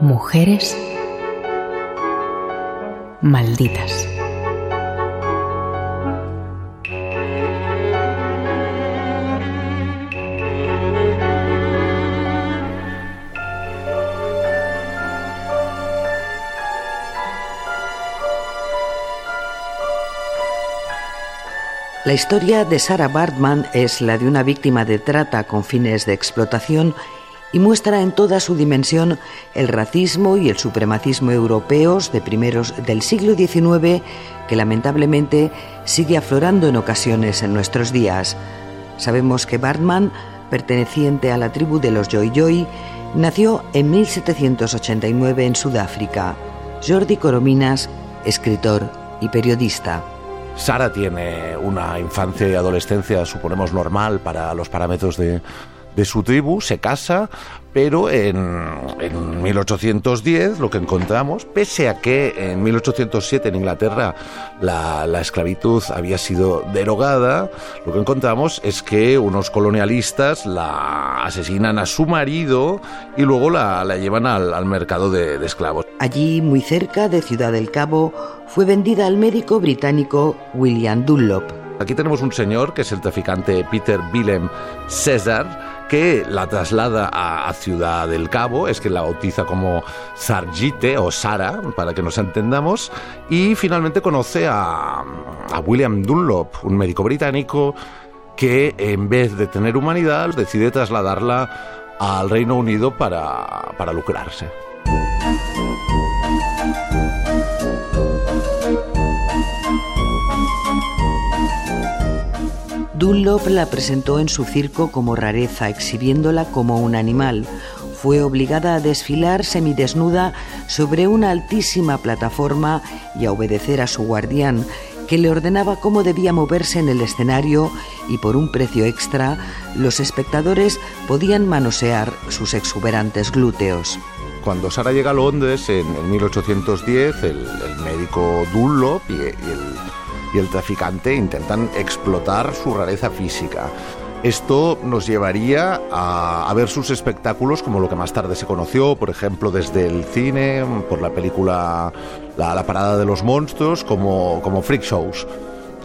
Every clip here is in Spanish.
Mujeres malditas. La historia de Sarah Bartman es la de una víctima de trata con fines de explotación y muestra en toda su dimensión el racismo y el supremacismo europeos de primeros del siglo XIX que lamentablemente sigue aflorando en ocasiones en nuestros días. Sabemos que Bartman, perteneciente a la tribu de los Joy nació en 1789 en Sudáfrica. Jordi Corominas, escritor y periodista. Sara tiene una infancia y adolescencia, suponemos, normal para los parámetros de, de su tribu, se casa, pero en, en, 1810 lo que encontramos, pese a que en 1807 en Inglaterra la, la, esclavitud había sido derogada, lo que encontramos es que unos colonialistas la asesinan a su marido y luego la, la llevan al, al mercado de, de esclavos. Allí, muy cerca de Ciudad del Cabo, fue vendida al médico británico William Dunlop. Aquí tenemos un señor que es el traficante Peter Willem César, que la traslada a, Ciudad del Cabo, es que la bautiza como Sargite o Sara, para que nos entendamos, y finalmente conoce a, a William Dunlop, un médico británico que en vez de tener humanidad decide trasladarla al Reino Unido para, para lucrarse. Dunlop la presentó en su circo como rareza, exhibiéndola como un animal. Fue obligada a desfilar semidesnuda sobre una altísima plataforma y a obedecer a su guardián, que le ordenaba cómo debía moverse en el escenario y por un precio extra los espectadores podían manosear sus exuberantes glúteos. Cuando Sara llega a Londres en, 1810, el, médico Dunlop y, el traficante intentan explotar su rareza física. Esto nos llevaría a, ver sus espectáculos como lo que más tarde se conoció, por ejemplo, desde el cine, por la película La, Parada de los Monstruos, como, como freak shows.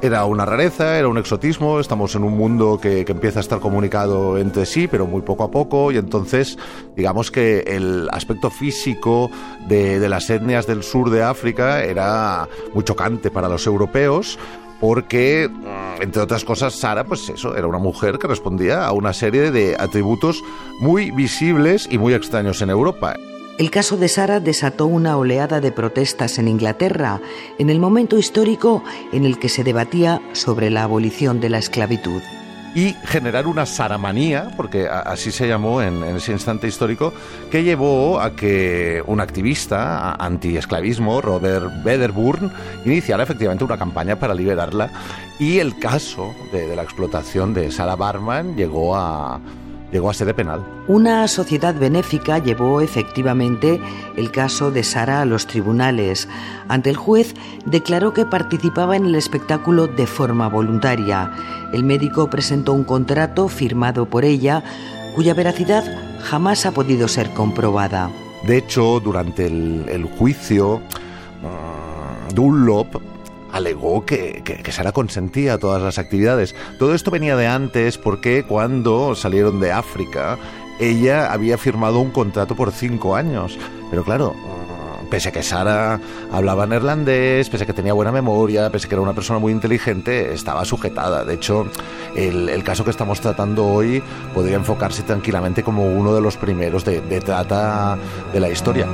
Era una rareza, era un exotismo, estamos en un mundo que, que, empieza a estar comunicado entre sí, pero muy poco a poco, y entonces digamos que el aspecto físico de, de las etnias del sur de África era muy chocante para los europeos, porque, mm, entre otras cosas, Sara, pues eso, era una mujer que respondía a una serie de atributos muy visibles y muy extraños en Europa. El caso de Sara desató una oleada de protestas en Inglaterra en el momento histórico en el que se debatía sobre la abolición de la esclavitud. Y generar una saramanía, porque así se llamó en, ese instante histórico, que llevó a que un activista anti-esclavismo, Robert Wedderburn, iniciara efectivamente una campaña para liberarla. Y el caso de, de la explotación de Sara Barman llegó a, llegó a sede penal. Una sociedad benéfica llevó efectivamente el caso de Sara a los tribunales. Ante el juez declaró que participaba en el espectáculo de forma voluntaria. El médico presentó un contrato firmado por ella cuya veracidad jamás ha podido ser comprobada. De hecho, durante el, el juicio, mm, Dunlop alegó que, que, Sara consentía todas las actividades. Todo esto venía de antes porque cuando salieron de África, ella había firmado un contrato por cinco años. Pero claro, pese a que Sara hablaba neerlandés, pese a que tenía buena memoria, pese a que era una persona muy inteligente, estaba sujetada. De hecho, el, el caso que estamos tratando hoy podría enfocarse tranquilamente como uno de los primeros de, de trata de la historia.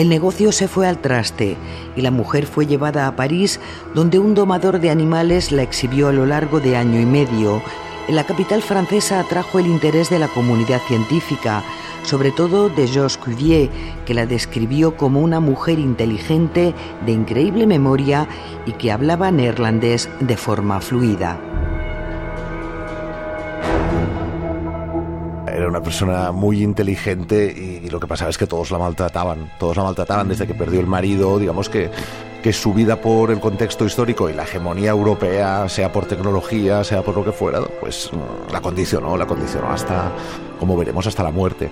El negocio se fue al traste y la mujer fue llevada a París, donde un domador de animales la exhibió a lo largo de año y medio. En la capital francesa atrajo el interés de la comunidad científica, sobre todo de Georges Cuvier, que la describió como una mujer inteligente, de increíble memoria y que hablaba neerlandés de forma fluida. Era una persona muy inteligente y, lo que pasaba es que todos la maltrataban, todos la maltrataban desde que perdió el marido, digamos que que su vida por el contexto histórico y la hegemonía europea, sea por tecnología, sea por lo que fuera, pues mm, la condicionó, la condicionó hasta, como veremos, hasta la muerte.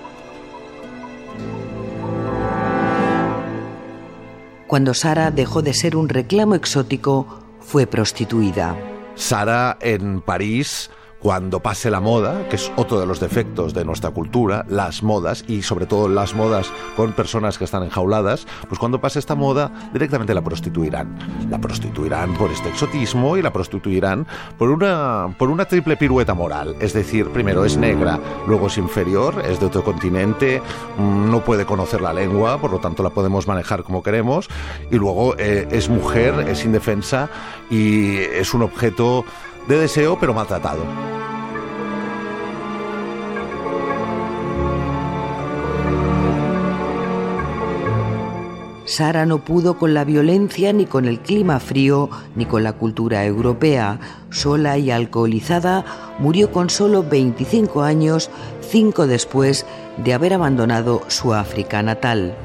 Cuando Sara dejó de ser un reclamo exótico, fue prostituida. Sara en París cuando pase la moda, que es otro de los defectos de nuestra cultura, las modas, y sobre todo las modas con personas que están enjauladas, pues cuando pase esta moda, directamente la prostituirán. La prostituirán por este exotismo y la prostituirán por una, por una triple pirueta moral. Es decir, primero es negra, luego es inferior, es de otro continente, mm, no puede conocer la lengua, por lo tanto la podemos manejar como queremos, y luego eh, es mujer, es indefensa y es un objeto de deseo pero maltratado. Sara no pudo con la violencia, ni con el clima frío, ni con la cultura europea. Sola y alcoholizada, murió con solo 25 años, cinco después de haber abandonado su África natal.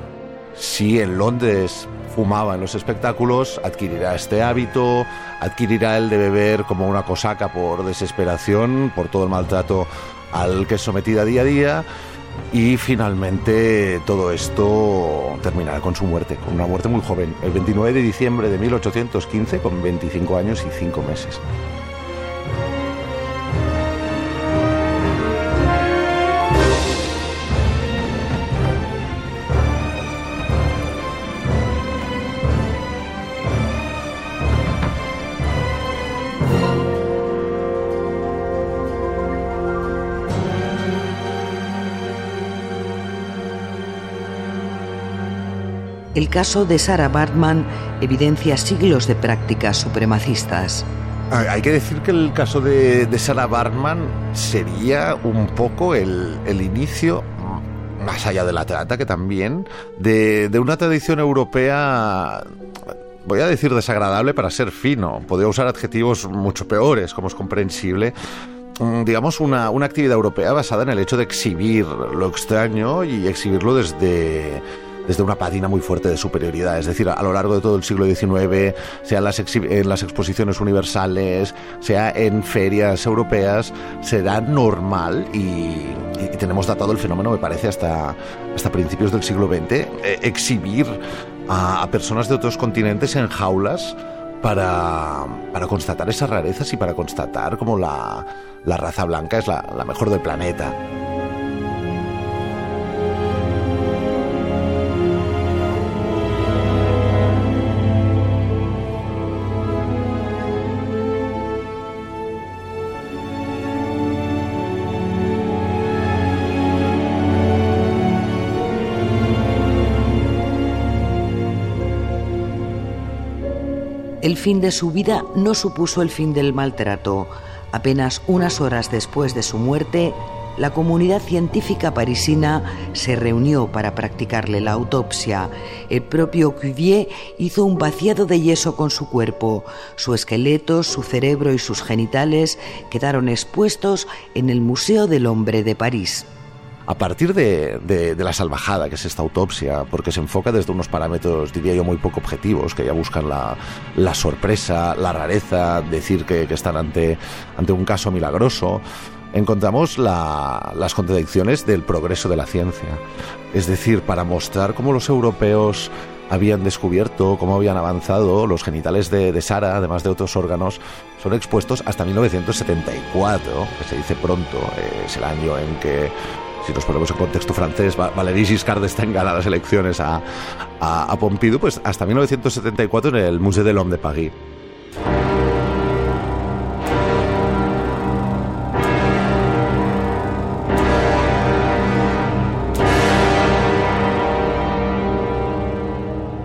Si en Londres fumaba en los espectáculos, adquirirá este hábito, adquirirá el de beber como una cosaca por desesperación, por todo el maltrato al que es sometida día a día. Y finalmente todo esto terminará con su muerte, con una muerte muy joven, el 29 de diciembre de 1815, con 25 años y 5 meses. El caso de Sarah Bartman evidencia siglos de prácticas supremacistas. Hay que decir que el caso de, Sarah Bartman sería un poco el, inicio, más allá de la trata, que también, de, una tradición europea voy a decir desagradable para ser fino, podría usar adjetivos mucho peores, como es comprensible, mm, digamos, una, una, actividad europea basada en el hecho de exhibir lo extraño y exhibirlo desde, desde una patina muy fuerte de superioridad. Es decir, a lo largo de todo el siglo XIX, sea en las, en las exposiciones universales, sea en ferias europeas, será normal y, tenemos datado el fenómeno, me parece, hasta, hasta principios del siglo XX, eh, exhibir a, personas de otros continentes en jaulas para, para, constatar esas rarezas y para constatar cómo la, la raza blanca es la mejor del planeta. El fin de su vida no supuso el fin del maltrato. Apenas unas horas después de su muerte, la comunidad científica parisina se reunió para practicarle la autopsia. El propio Cuvier hizo un vaciado de yeso con su cuerpo. Su esqueleto, su cerebro y sus genitales quedaron expuestos en el Museo del Hombre de París. A partir de, la salvajada que es esta autopsia, porque se enfoca desde unos parámetros, diría yo, muy poco objetivos, que ya buscan la, sorpresa, la rareza, decir que, están ante, ante un caso milagroso, encontramos las contradicciones del progreso de la ciencia. Es decir, para mostrar cómo los europeos habían descubierto, cómo habían avanzado, los genitales de, Sara, además de otros órganos, son expuestos hasta 1974, que se dice pronto, es el año en que si nos ponemos en contexto francés, Valéry Giscard d'Estaing gana las elecciones a, a, Pompidou, pues hasta 1974 en el Musée de l'Homme de Paris.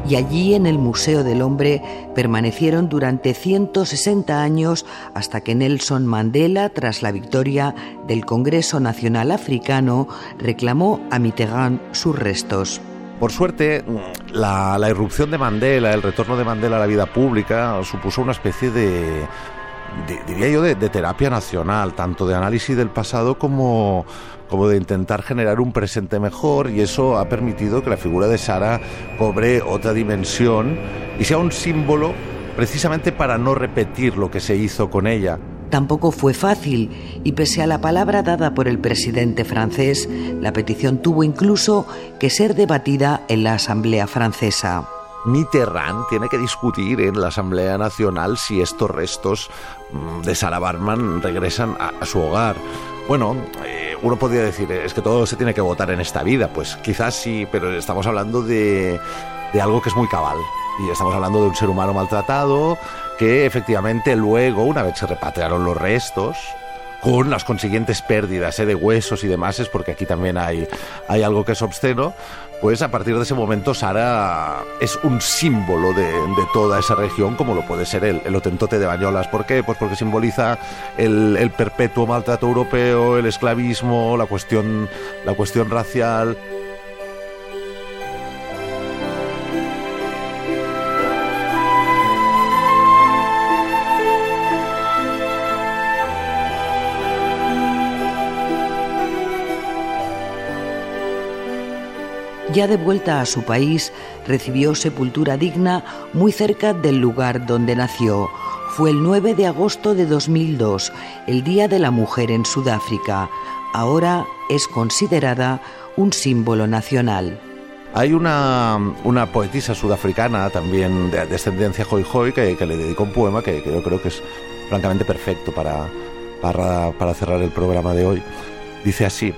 Y allí en el Museo del Hombre permanecieron durante 160 años hasta que Nelson Mandela, tras la victoria del Congreso Nacional Africano, reclamó a Mitterrand sus restos. Por suerte, la, irrupción de Mandela, el retorno de Mandela a la vida pública, supuso una especie de, diría yo, de, terapia nacional, tanto de análisis del pasado como, como de intentar generar un presente mejor y eso ha permitido que la figura de Sara cobre otra dimensión y sea un símbolo precisamente para no repetir lo que se hizo con ella. Tampoco fue fácil y pese a la palabra dada por el presidente francés, la petición tuvo incluso que ser debatida en la Asamblea francesa. Mitterrand tiene que discutir en la Asamblea Nacional si estos restos mm, de Sarah Barman regresan a, su hogar. Bueno, eh, uno podría decir, es que todo se tiene que votar en esta vida. Pues quizás sí, pero estamos hablando de, de algo que es muy cabal. Y estamos hablando de un ser humano maltratado que efectivamente luego, una vez se repatriaron los restos, con las consiguientes pérdidas ¿eh? de huesos y demás, es porque aquí también hay, hay algo que es obsceno, pues a partir de ese momento Sara es un símbolo de, toda esa región, como lo puede ser el, el, Otentote de Bañolas. ¿Por qué? Pues porque simboliza el, el perpetuo maltrato europeo, el esclavismo, la cuestión, la cuestión racial. Ya de vuelta a su país, recibió sepultura digna muy cerca del lugar donde nació. Fue el 9 de agosto de 2002, el Día de la Mujer en Sudáfrica. Ahora es considerada un símbolo nacional. Hay una, poetisa sudafricana también de descendencia hoy hoy que, le dedicó un poema que, yo creo que es francamente perfecto para, para cerrar el programa de hoy. Dice así,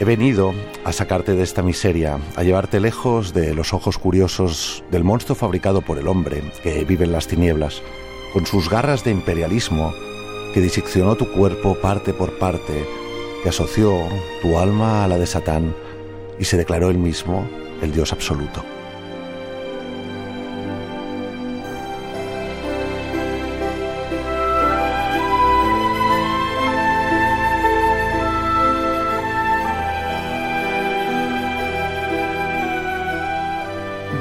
He venido a sacarte de esta miseria, a llevarte lejos de los ojos curiosos del monstruo fabricado por el hombre que vive en las tinieblas, con sus garras de imperialismo que diseccionó tu cuerpo parte por parte, que asoció tu alma a la de Satán y se declaró él mismo el Dios absoluto.